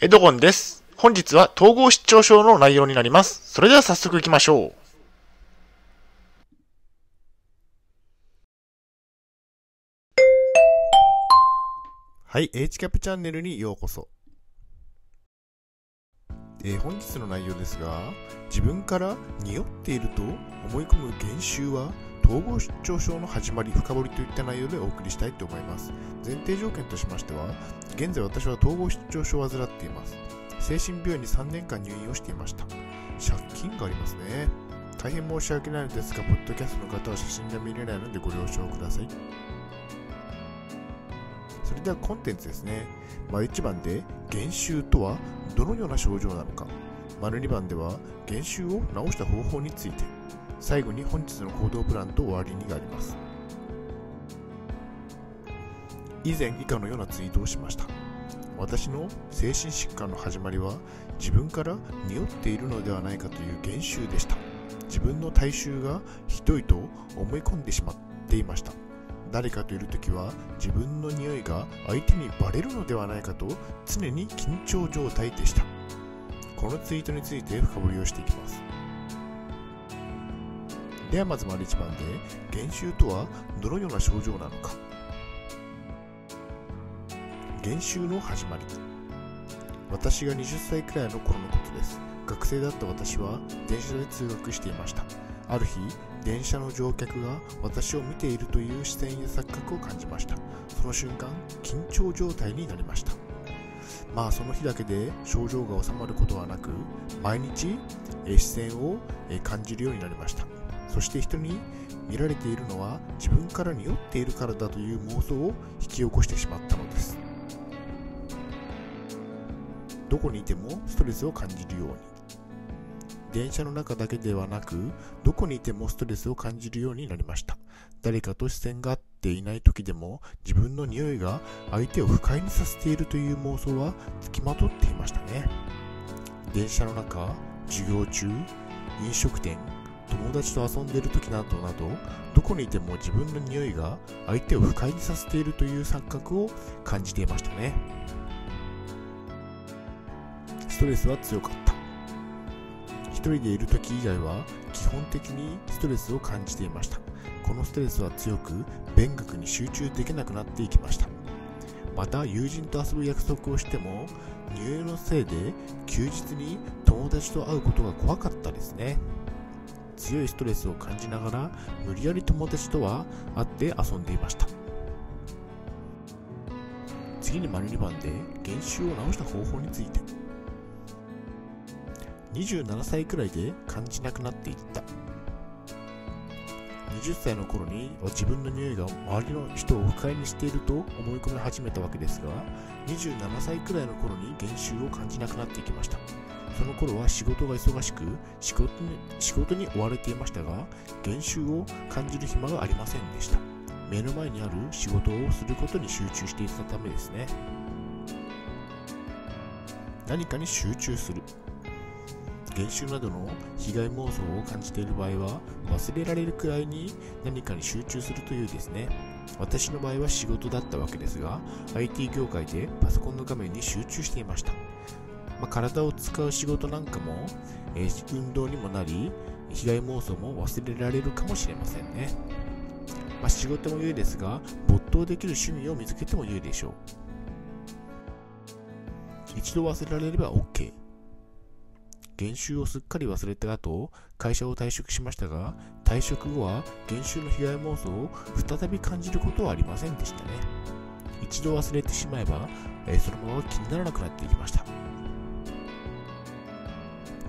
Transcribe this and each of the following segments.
エドゴンです。本日は統合失調症の内容になります。それでは早速行きましょう。はい、HCAP チャンネルにようこそ。えー本日の内容ですが、自分から匂っていると思い込む現象は統合失調症の始まり、深掘りといった内容でお送りしたいと思います。前提条件としましては、現在私は統合失調症を患っています。精神病院に3年間入院をしていました。借金がありますね。大変申し訳ないのですが、ポッドキャストの方は写真が見れないのでご了承ください。それではコンテンツですね。丸1番で、減臭とはどのような症状なのか。丸2番では、減臭を治した方法について。最後に本日の行動プランと終わりにがあります。以前以下のようなツイートをしました。私の精神疾患の始まりは自分から匂っているのではないかという減臭でした。自分の体臭がひどいと思い込んでしまっていました。誰かといるときは自分の匂いが相手にバレるのではないかと常に緊張状態でしたこのツイートについて深掘りをしていきますではまず丸1番で減臭とはどのような症状なのか。減臭の始まり私が20歳くらいの頃のことです。学生だった私は電車で通学していました。ある日電車の乗客が私を見ているという視線や錯覚を感じました。その瞬間緊張状態になりました。まあその日だけで症状が治まることはなく毎日視線を感じるようになりました。そして人に見られているのは自分から匂っているからだという妄想を引き起こしてしまったのです。どこにいてもストレスを感じるように。電車の中だけではなくどこにいてもストレスを感じるようになりました。誰かと視線が合っていない時でも自分の匂いが相手を不快にさせているという妄想はつきまとっていましたね。電車の中授業中飲食店友達と遊んでいる時などなどどこにいても自分の匂いが相手を不快にさせているという錯覚を感じていましたね。ストレスは強かった。一人でいる時以外は基本的にストレスを感じていました。このストレスは強く勉学に集中できなくなっていきました。また友人と遊ぶ約束をしても入院のせいで休日に友達と会うことが怖かったですね。強いストレスを感じながら無理やり友達とは会って遊んでいました。次に丸2番で減臭を治した方法について。27歳くらいで感じなくなっていった。20歳の頃に自分の匂いが周りの人を不快にしていると思い込み始めたわけですが27歳くらいの頃に減臭を感じなくなっていきました。その頃は仕事が忙しく仕事に仕事に追われていましたが減臭を感じる暇がありませんでした。目の前にある仕事をすることに集中していたためですね。何かに集中する。減臭などの被害妄想を感じている場合は忘れられるくらいに何かに集中するというですね。私の場合は仕事だったわけですが IT 業界でパソコンの画面に集中していました、まあ、体を使う仕事なんかも、えー運動にもなり被害妄想も忘れられるかもしれませんね、まあ、仕事も良いですが没頭できる趣味を見つけても良いでしょう一度忘れられれば OK 減収をすっかり忘れた後、会社を退職しましたが、退職後は減収の被害妄想を再び感じることはありませんでしたね。一度忘れてしまえば、えーそのまま気にならなくなっていきました。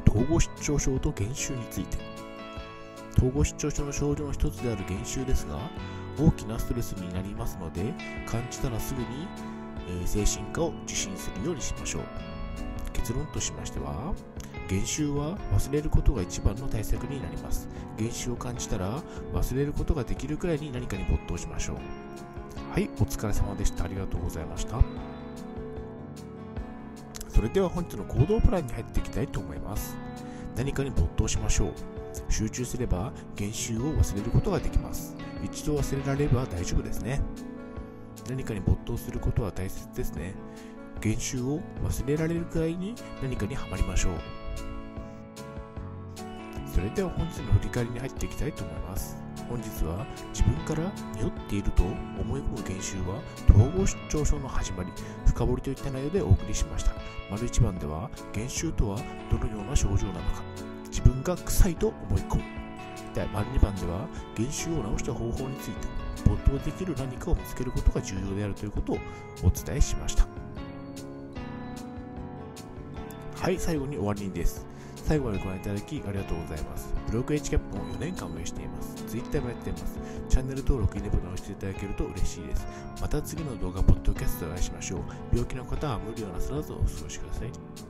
統合失調症と減収について。統合失調症の症状の一つである減収ですが、大きなストレスになりますので、感じたらすぐに、え精神科を受診するようにしましょう。結論としましては、減収は忘れることが一番の対策になります。減収を感じたら忘れることができるくらいに何かに没頭しましょう。はい、お疲れ様でした。ありがとうございました。それでは本日の行動プランに入っていきたいと思います。何かに没頭しましょう。集中すれば減収を忘れることができます。一度忘れられれば大丈夫ですね。何かに没頭することは大切ですね。減収を忘れられるくらいに何かにはまりましょうそれでは本日の振り返りに入っていきたいと思います本日は自分から匂っていると思い込む研修は統合失調症の始まり深掘りといった内容でお送りしました。丸1番では減収とはどのような症状なのか自分が臭いと思い込む。で丸2番では減収を治した方法について没頭できる何かを見つけることが重要であるということをお伝えしました。はい最後に終わりです。最後までご覧いただきありがとうございます。ブログ h キャップも4年間運営しています。Twitter もやっています。チャンネル登録、いいねボタンを押していただけると嬉しいです。また次の動画、ポッドキャストでお会いしましょう。病気の方は無理をなさらずお過ごしください。